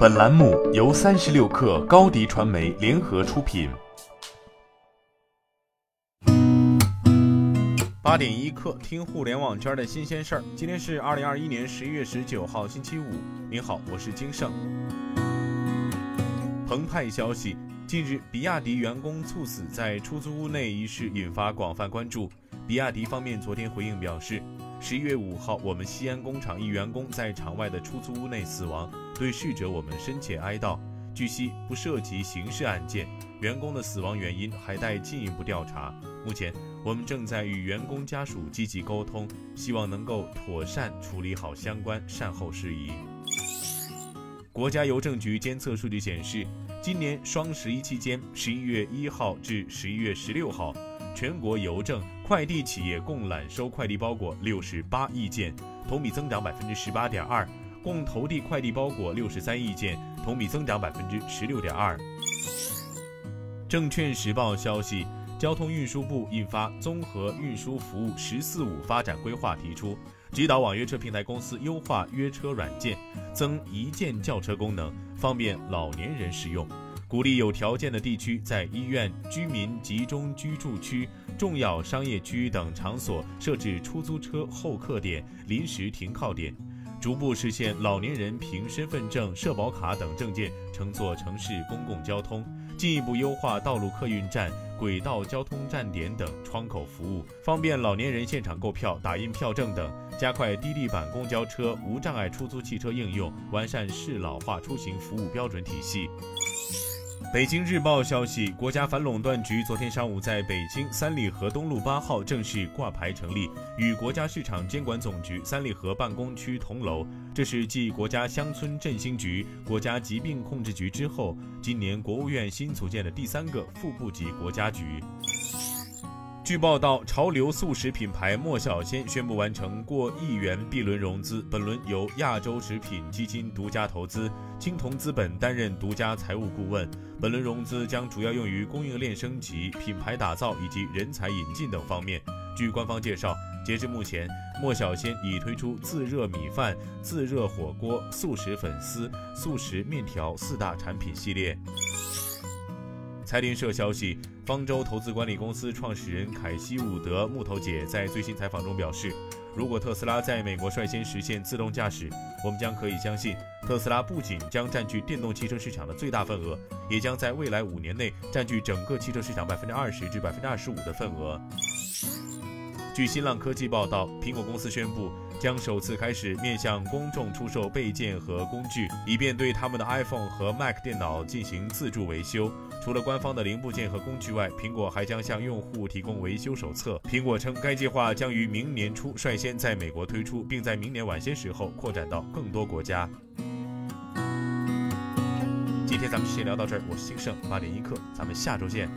本栏目由三十六氪高低传媒联合出品。八点一刻，听互联网圈的新鲜事儿。今天是二零二一年十一月十九号，星期五。您好，我是金盛。澎湃消息：近日，比亚迪员工猝死在出租屋内一事引发广泛关注。比亚迪方面昨天回应表示。十一月五号，我们西安工厂一员工在厂外的出租屋内死亡，对逝者我们深切哀悼。据悉，不涉及刑事案件，员工的死亡原因还待进一步调查。目前，我们正在与员工家属积极沟通，希望能够妥善处理好相关善后事宜。国家邮政局监测数据显示，今年双十一期间，十一月一号至十一月十六号。全国邮政快递企业共揽收快递包裹六十八亿件，同比增长百分之十八点二；共投递快递包裹六十三亿件，同比增长百分之十六点二。证券时报消息，交通运输部印发《综合运输服务“十四五”发展规划》，提出指导网约车平台公司优化约车软件，增一键叫车功能，方便老年人使用。鼓励有条件的地区在医院、居民集中居住区、重要商业区等场所设置出租车候客点、临时停靠点，逐步实现老年人凭身份证、社保卡等证件乘坐城市公共交通，进一步优化道路客运站、轨道交通站点等窗口服务，方便老年人现场购票、打印票证等，加快低地板公交车、无障碍出租汽车应用，完善适老化出行服务标准体系。北京日报消息，国家反垄断局昨天上午在北京三里河东路八号正式挂牌成立，与国家市场监管总局三里河办公区同楼。这是继国家乡村振兴局、国家疾病控制局之后，今年国务院新组建的第三个副部级国家局。据报道，潮流速食品牌莫小仙宣布完成过亿元 B 轮融资，本轮由亚洲食品基金独家投资，青铜资本担任独家财务顾问。本轮融资将主要用于供应链升级、品牌打造以及人才引进等方面。据官方介绍，截至目前，莫小仙已推出自热米饭、自热火锅、速食粉丝、速食面条四大产品系列。财联社消息。方舟投资管理公司创始人凯西·伍德木头姐在最新采访中表示，如果特斯拉在美国率先实现自动驾驶，我们将可以相信，特斯拉不仅将占据电动汽车市场的最大份额，也将在未来五年内占据整个汽车市场百分之二十至百分之二十五的份额。据新浪科技报道，苹果公司宣布将首次开始面向公众出售备件和工具，以便对他们的 iPhone 和 Mac 电脑进行自助维修。除了官方的零部件和工具外，苹果还将向用户提供维修手册。苹果称，该计划将于明年初率先在美国推出，并在明年晚些时候扩展到更多国家。今天咱们先聊到这儿，我是兴盛八点一刻，咱们下周见。